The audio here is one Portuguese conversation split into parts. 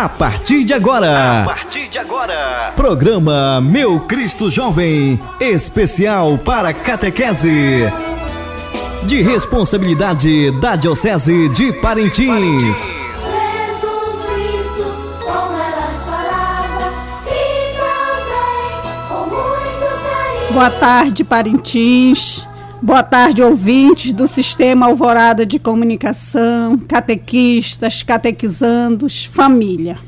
A partir de agora. A partir de agora. Programa Meu Cristo Jovem, especial para catequese. De responsabilidade da Diocese de Parintins. Boa tarde, Parintins. Boa tarde, ouvintes do Sistema Alvorada de Comunicação, catequistas, catequizandos, família.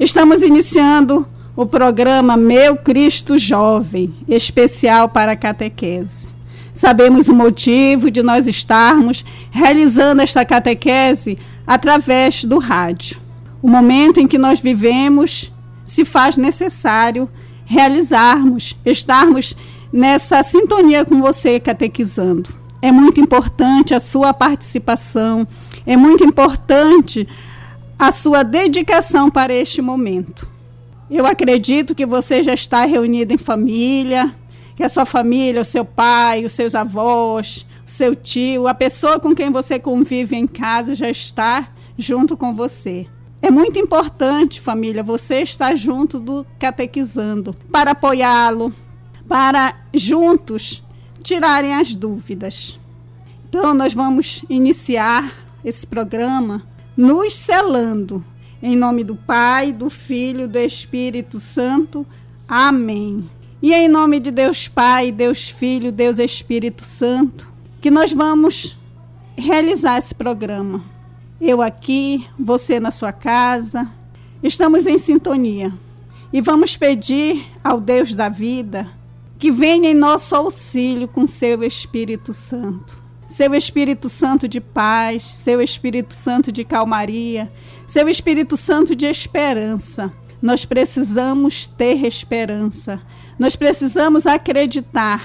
Estamos iniciando o programa Meu Cristo Jovem, especial para a catequese. Sabemos o motivo de nós estarmos realizando esta catequese através do rádio. O momento em que nós vivemos se faz necessário realizarmos, estarmos nessa sintonia com você catequizando. É muito importante a sua participação, é muito importante a sua dedicação para este momento. Eu acredito que você já está reunido em família, que a sua família, o seu pai, os seus avós, o seu tio, a pessoa com quem você convive em casa já está junto com você. É muito importante, família, você estar junto do catequizando para apoiá-lo, para juntos tirarem as dúvidas. Então, nós vamos iniciar esse programa nos selando. Em nome do Pai, do Filho, do Espírito Santo. Amém. E em nome de Deus Pai, Deus Filho, Deus Espírito Santo, que nós vamos realizar esse programa. Eu aqui, você na sua casa, estamos em sintonia e vamos pedir ao Deus da vida que venha em nosso auxílio com seu Espírito Santo. Seu Espírito Santo de paz, seu Espírito Santo de calmaria, seu Espírito Santo de esperança. Nós precisamos ter esperança. Nós precisamos acreditar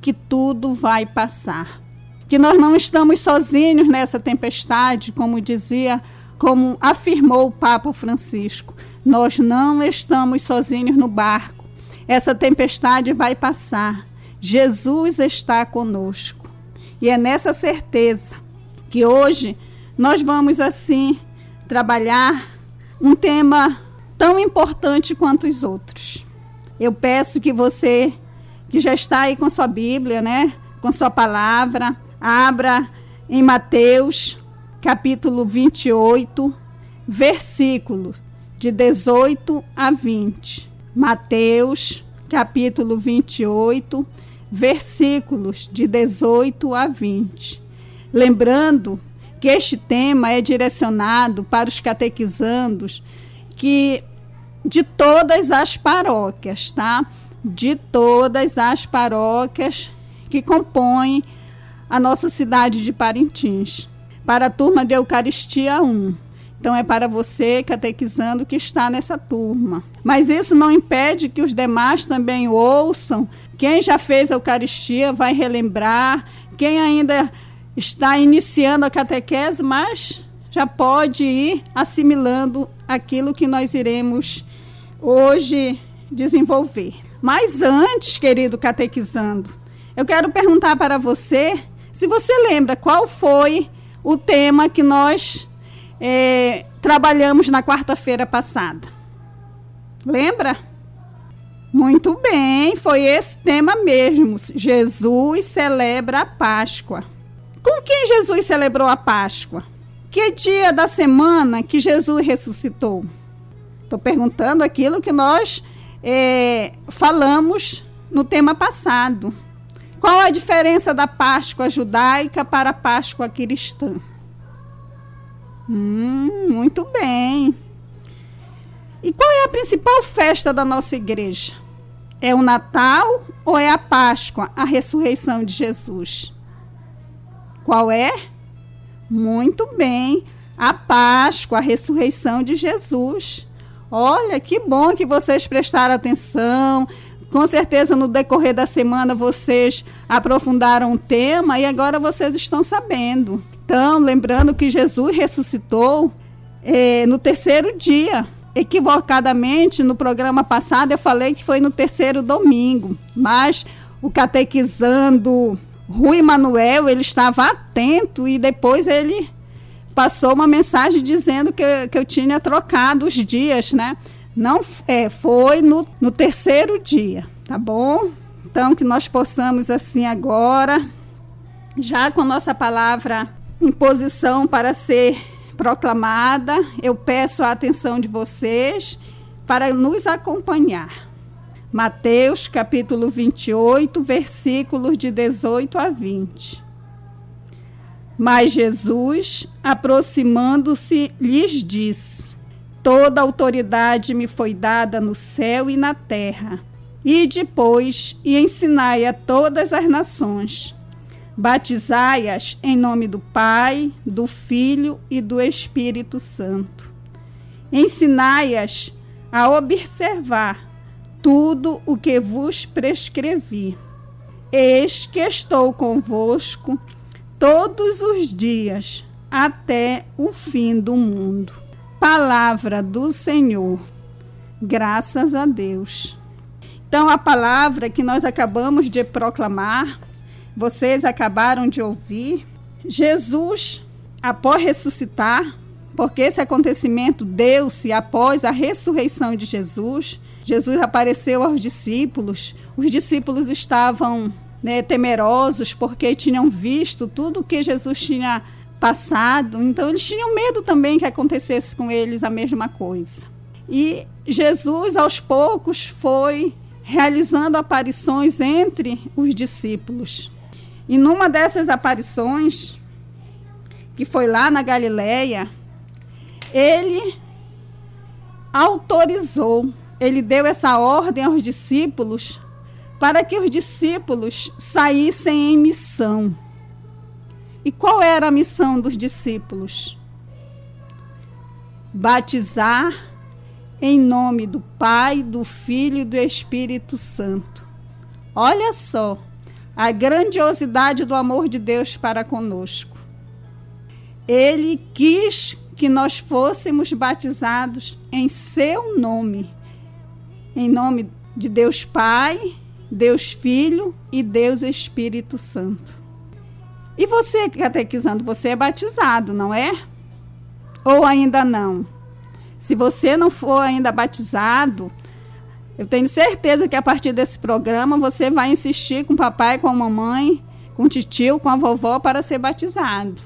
que tudo vai passar. Que nós não estamos sozinhos nessa tempestade, como dizia, como afirmou o Papa Francisco. Nós não estamos sozinhos no barco. Essa tempestade vai passar. Jesus está conosco. E é nessa certeza que hoje nós vamos assim trabalhar um tema tão importante quanto os outros. Eu peço que você que já está aí com sua Bíblia, né, com sua palavra, abra em Mateus, capítulo 28, versículo de 18 a 20. Mateus, capítulo 28, versículos de 18 a 20. Lembrando que este tema é direcionado para os catequizandos que de todas as paróquias, tá? De todas as paróquias que compõem a nossa cidade de Parintins. Para a turma de Eucaristia 1. Então é para você, catequizando, que está nessa turma. Mas isso não impede que os demais também ouçam. Quem já fez a Eucaristia vai relembrar. Quem ainda está iniciando a catequese, mas já pode ir assimilando aquilo que nós iremos hoje desenvolver. Mas antes, querido catequizando, eu quero perguntar para você se você lembra qual foi o tema que nós é, trabalhamos na quarta-feira passada. Lembra? Muito bem, foi esse tema mesmo. Jesus celebra a Páscoa. Com quem Jesus celebrou a Páscoa? Que dia da semana que Jesus ressuscitou? Estou perguntando aquilo que nós é, falamos no tema passado. Qual a diferença da Páscoa judaica para a Páscoa cristã? Hum, muito bem. E qual é a principal festa da nossa igreja? É o Natal ou é a Páscoa, a ressurreição de Jesus? Qual é? Muito bem, a Páscoa, a ressurreição de Jesus. Olha, que bom que vocês prestaram atenção. Com certeza, no decorrer da semana, vocês aprofundaram o tema e agora vocês estão sabendo. Então, lembrando que Jesus ressuscitou é, no terceiro dia. Equivocadamente, no programa passado, eu falei que foi no terceiro domingo, mas o catequizando Rui Manuel, ele estava atento e depois ele passou uma mensagem dizendo que, que eu tinha trocado os dias, né? Não é, foi no, no terceiro dia, tá bom? Então, que nós possamos assim agora, já com nossa palavra em posição para ser proclamada, eu peço a atenção de vocês para nos acompanhar. Mateus capítulo 28, versículos de 18 a 20. Mas Jesus, aproximando-se, lhes disse: Toda autoridade me foi dada no céu e na terra. E depois, e ensinai a todas as nações. Batizai-as em nome do Pai, do Filho e do Espírito Santo. Ensinai-as a observar tudo o que vos prescrevi. Eis que estou convosco todos os dias até o fim do mundo. Palavra do Senhor. Graças a Deus. Então, a palavra que nós acabamos de proclamar, vocês acabaram de ouvir, Jesus, após ressuscitar, porque esse acontecimento deu-se após a ressurreição de Jesus. Jesus apareceu aos discípulos, os discípulos estavam né, temerosos porque tinham visto tudo que Jesus tinha passado, então eles tinham medo também que acontecesse com eles a mesma coisa. E Jesus, aos poucos, foi realizando aparições entre os discípulos. E numa dessas aparições, que foi lá na Galileia, ele autorizou, ele deu essa ordem aos discípulos para que os discípulos saíssem em missão. E qual era a missão dos discípulos? Batizar em nome do Pai, do Filho e do Espírito Santo. Olha só a grandiosidade do amor de Deus para conosco. Ele quis que nós fôssemos batizados em seu nome, em nome de Deus Pai, Deus Filho e Deus Espírito Santo. E você, catequizando, você é batizado, não é? Ou ainda não? Se você não for ainda batizado, eu tenho certeza que a partir desse programa você vai insistir com o papai, com a mamãe, com o tio, com a vovó para ser batizado.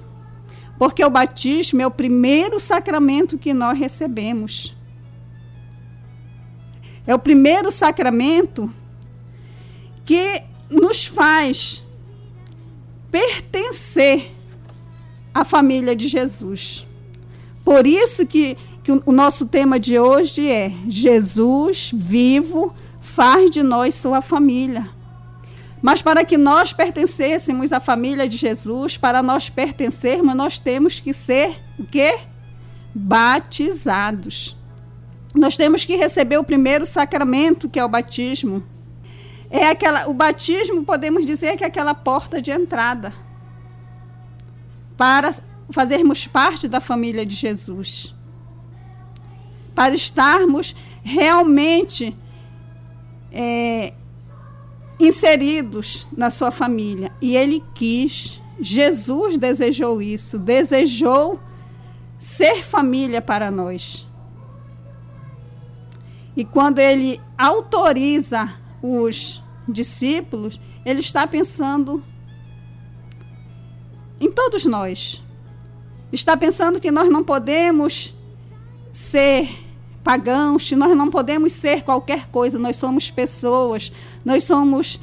Porque o batismo é o primeiro sacramento que nós recebemos. É o primeiro sacramento que nos faz pertencer à família de Jesus. Por isso que, que o nosso tema de hoje é Jesus vivo faz de nós sua família. Mas para que nós pertencêssemos à família de Jesus, para nós pertencermos, nós temos que ser o quê? Batizados. Nós temos que receber o primeiro sacramento, que é o batismo. É aquela, o batismo, podemos dizer que é aquela porta de entrada para fazermos parte da família de Jesus. Para estarmos realmente é, inseridos na sua família. E ele quis, Jesus desejou isso, desejou ser família para nós. E quando ele autoriza os discípulos, ele está pensando em todos nós. Está pensando que nós não podemos ser pagãos, nós não podemos ser qualquer coisa, nós somos pessoas, nós somos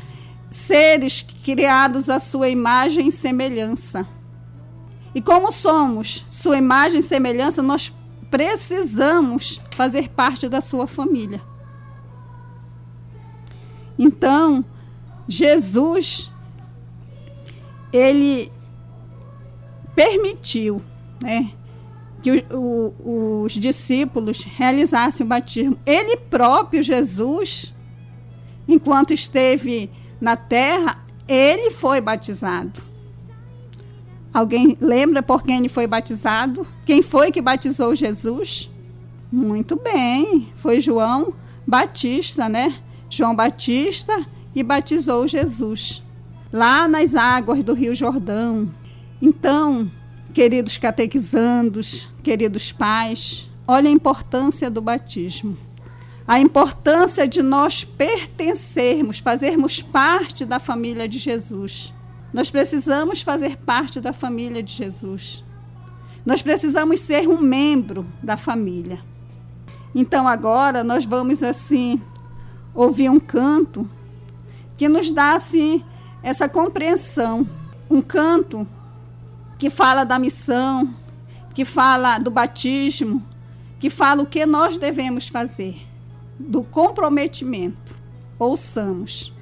seres criados à sua imagem e semelhança. E como somos sua imagem e semelhança, nós precisamos fazer parte da sua família. Então, Jesus, ele permitiu, né? Que o, o, os discípulos realizassem o batismo. Ele próprio, Jesus, enquanto esteve na terra, ele foi batizado. Alguém lembra por quem ele foi batizado? Quem foi que batizou Jesus? Muito bem, foi João Batista, né? João Batista e batizou Jesus lá nas águas do Rio Jordão. Então, queridos catequizandos, queridos pais, olha a importância do batismo. A importância de nós pertencermos, fazermos parte da família de Jesus. Nós precisamos fazer parte da família de Jesus. Nós precisamos ser um membro da família. Então agora nós vamos assim ouvir um canto que nos dá assim essa compreensão, um canto que fala da missão, que fala do batismo, que fala o que nós devemos fazer, do comprometimento. Ouçamos.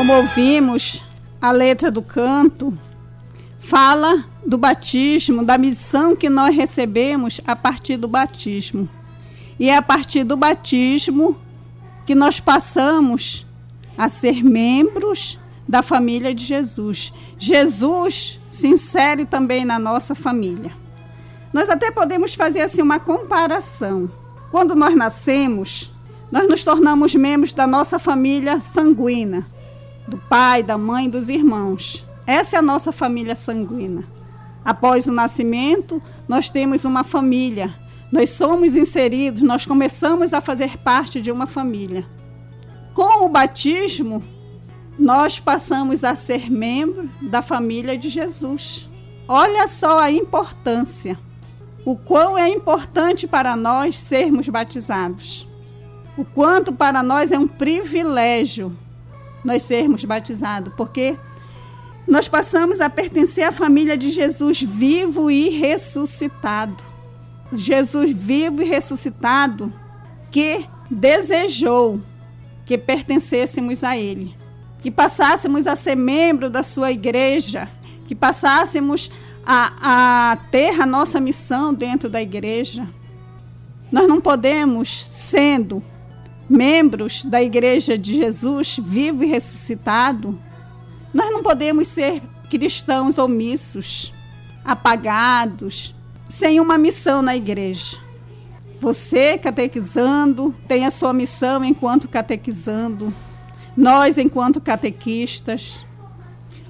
Como ouvimos, a letra do canto fala do batismo, da missão que nós recebemos a partir do batismo. E é a partir do batismo que nós passamos a ser membros da família de Jesus. Jesus se insere também na nossa família. Nós até podemos fazer assim uma comparação. Quando nós nascemos, nós nos tornamos membros da nossa família sanguínea, do pai, da mãe, dos irmãos. Essa é a nossa família sanguínea. Após o nascimento, nós temos uma família. Nós somos inseridos, nós começamos a fazer parte de uma família. Com o batismo, nós passamos a ser membro da família de Jesus. Olha só a importância. O quão é importante para nós sermos batizados. O quanto para nós é um privilégio nós sermos batizados, porque nós passamos a pertencer à família de Jesus vivo e ressuscitado. Jesus vivo e ressuscitado que desejou que pertencêssemos a Ele, que passássemos a ser membro da Sua igreja, que passássemos a, a ter a nossa missão dentro da igreja. Nós não podemos, sendo membros da igreja de Jesus, vivo e ressuscitado, nós não podemos ser cristãos omissos, apagados, sem uma missão na igreja. Você, catequizando, tem a sua missão enquanto catequizando. Nós, enquanto catequistas.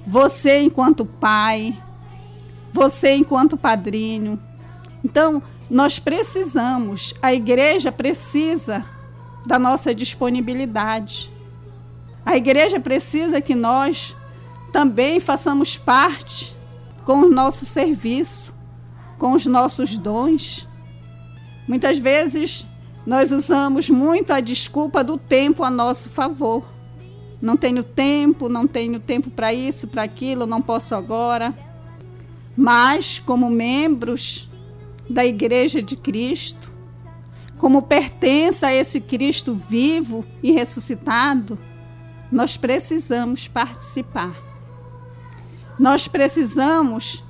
Você, enquanto pai. Você, enquanto padrinho. Então, nós precisamos, a igreja precisa da nossa disponibilidade. A igreja precisa que nós também façamos parte com o nosso serviço, com os nossos dons. Muitas vezes nós usamos muito a desculpa do tempo a nosso favor. Não tenho tempo, não tenho tempo para isso, para aquilo, não posso agora. Mas, como membros da Igreja de Cristo, como pertença a esse Cristo vivo e ressuscitado, nós precisamos participar. Nós precisamos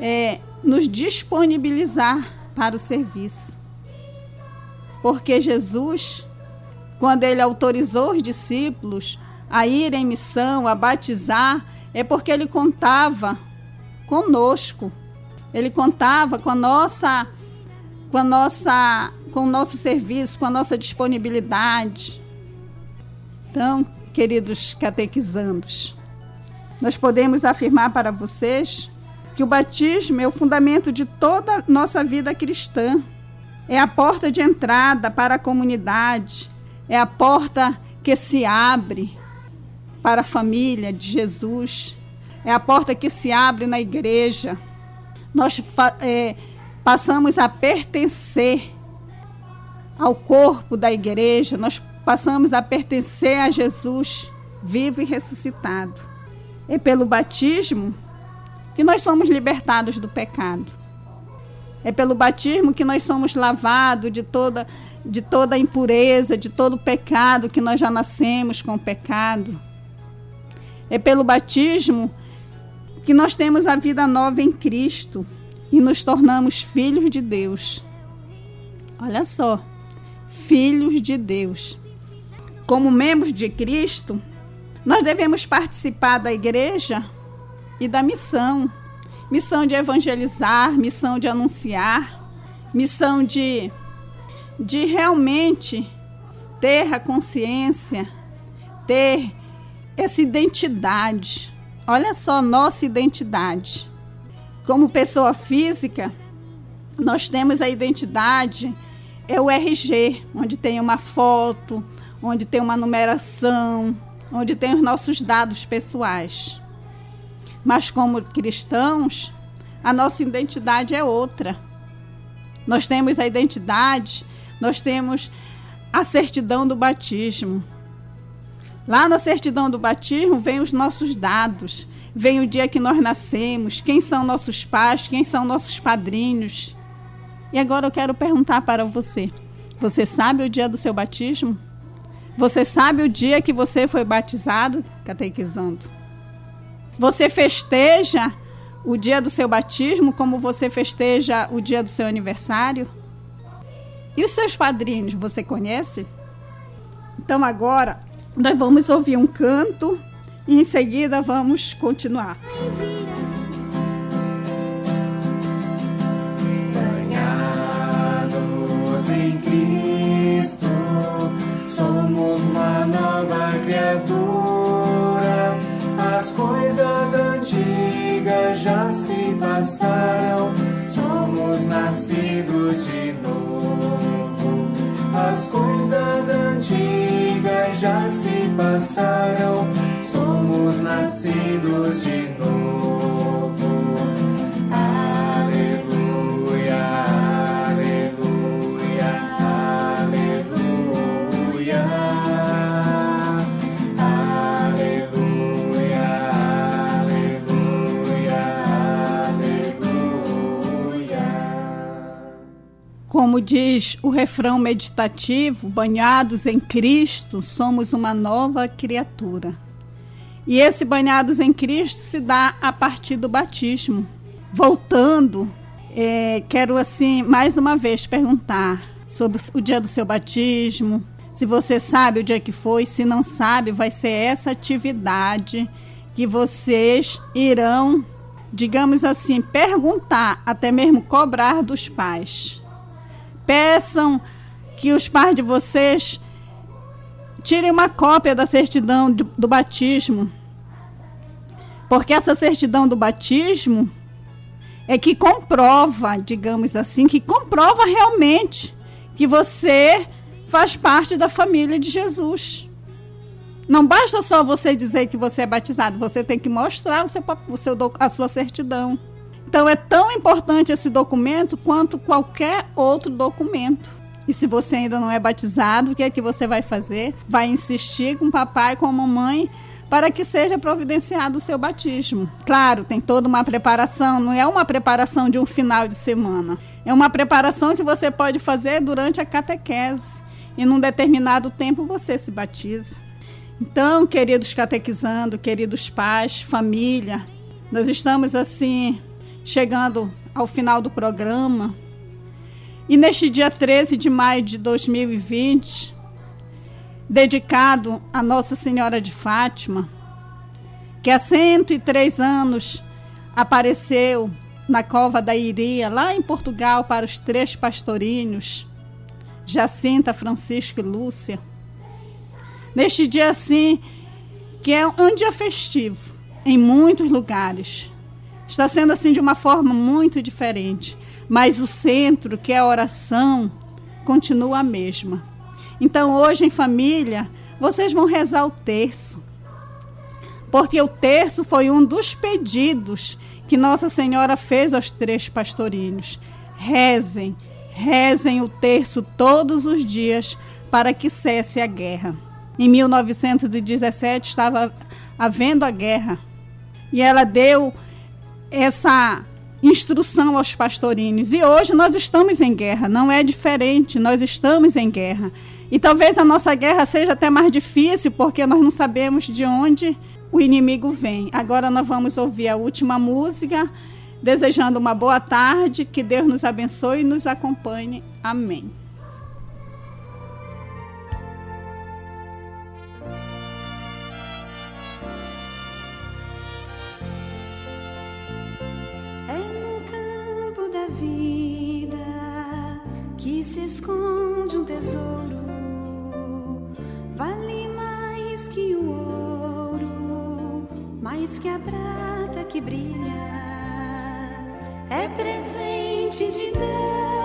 é, nos disponibilizar para o serviço. Porque Jesus, quando ele autorizou os discípulos a ir em missão, a batizar, é porque ele contava conosco. Ele contava com a nossa com a nossa com o nosso serviço, com a nossa disponibilidade. Então, queridos catequizandos, nós podemos afirmar para vocês que o batismo é o fundamento de toda a nossa vida cristã. É a porta de entrada para a comunidade, é a porta que se abre para a família de Jesus, é a porta que se abre na igreja. Nós é, passamos a pertencer ao corpo da igreja, nós passamos a pertencer a Jesus vivo e ressuscitado. É pelo batismo que nós somos libertados do pecado. É pelo batismo que nós somos lavados de toda de toda impureza, de todo pecado que nós já nascemos com o pecado. É pelo batismo que nós temos a vida nova em Cristo e nos tornamos filhos de Deus. Olha só, filhos de Deus. Como membros de Cristo, nós devemos participar da igreja e da missão missão de evangelizar, missão de anunciar, missão de, de realmente ter a consciência, ter essa identidade. Olha só, nossa identidade. Como pessoa física, nós temos a identidade, é o RG, onde tem uma foto, onde tem uma numeração, onde tem os nossos dados pessoais. Mas como cristãos, a nossa identidade é outra. Nós temos a identidade, nós temos a certidão do batismo. Lá na certidão do batismo vem os nossos dados, vem o dia que nós nascemos, quem são nossos pais, quem são nossos padrinhos. E agora eu quero perguntar para você: você sabe o dia do seu batismo? Você sabe o dia que você foi batizado? Catequizando. Você festeja o dia do seu batismo como você festeja o dia do seu aniversário? E os seus padrinhos, você conhece? Então agora nós vamos ouvir um canto e em seguida vamos continuar. Ganhados em Cristo, somos uma nova criatura. As coisas antigas já se passaram, somos nascidos de novo. As coisas antigas já se passaram, nascidos de novo. Aleluia, aleluia, aleluia. Aleluia, aleluia, aleluia. Como diz o refrão meditativo, banhados em Cristo, somos uma nova criatura. E esse banhados em Cristo se dá a partir do batismo. Voltando, é, quero assim mais uma vez perguntar sobre o dia do seu batismo. Se você sabe o dia que foi, se não sabe, vai ser essa atividade que vocês irão, digamos assim, perguntar, até mesmo cobrar dos pais. Peçam que os pais de vocês tirem uma cópia da certidão do, do batismo. Porque essa certidão do batismo é que comprova, digamos assim, que comprova realmente que você faz parte da família de Jesus. Não basta só você dizer que você é batizado, você tem que mostrar o seu, o seu, a sua certidão. Então é tão importante esse documento quanto qualquer outro documento. E se você ainda não é batizado, o que é que você vai fazer? Vai insistir com o papai, com a mamãe, para que seja providenciado o seu batismo. Claro, tem toda uma preparação, não é uma preparação de um final de semana. É uma preparação que você pode fazer durante a catequese. E num determinado tempo você se batiza. Então, queridos catequizando, queridos pais, família, nós estamos assim chegando ao final do programa. E neste dia 13 de maio de 2020, dedicado a Nossa Senhora de Fátima, que há 103 anos apareceu na cova da Iria, lá em Portugal, para os três pastorinhos, Jacinta, Francisco e Lúcia. Neste dia assim, que é um dia festivo em muitos lugares. Está sendo assim de uma forma muito diferente, mas o centro, que é a oração, continua a mesma. Então, hoje em família, vocês vão rezar o terço. Porque o terço foi um dos pedidos que Nossa Senhora fez aos três pastorinhos. Rezem, rezem o terço todos os dias para que cesse a guerra. Em 1917 estava havendo a guerra e ela deu essa instrução aos pastorinhos. E hoje nós estamos em guerra, não é diferente, nós estamos em guerra. E talvez a nossa guerra seja até mais difícil, porque nós não sabemos de onde o inimigo vem. Agora nós vamos ouvir a última música, desejando uma boa tarde, que Deus nos abençoe e nos acompanhe. Amém. Esconde um tesouro. Vale mais que o ouro, mais que a prata que brilha. É presente de Deus,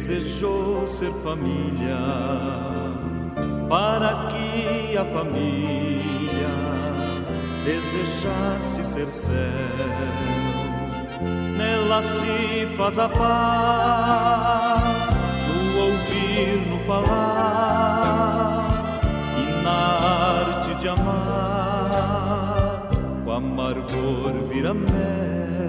desejou ser família, para que a família desejasse ser céu. Nela se faz a paz, no ouvir, no falar, e na arte de amar, o amargor vira mel.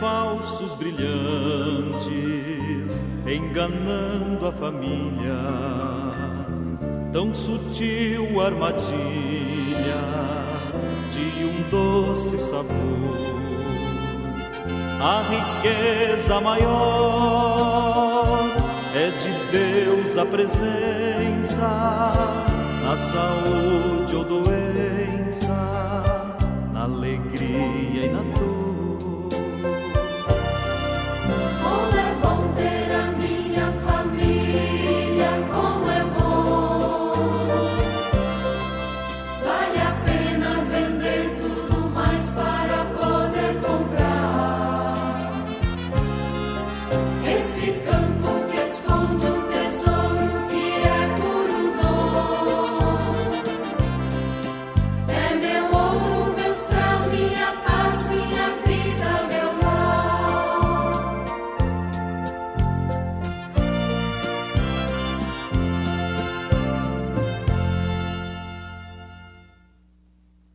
falsos brilhantes, enganando a família. Tão sutil armadilha de um doce sabor. A riqueza maior é de Deus a presença na saúde ou doença, na alegria e na dor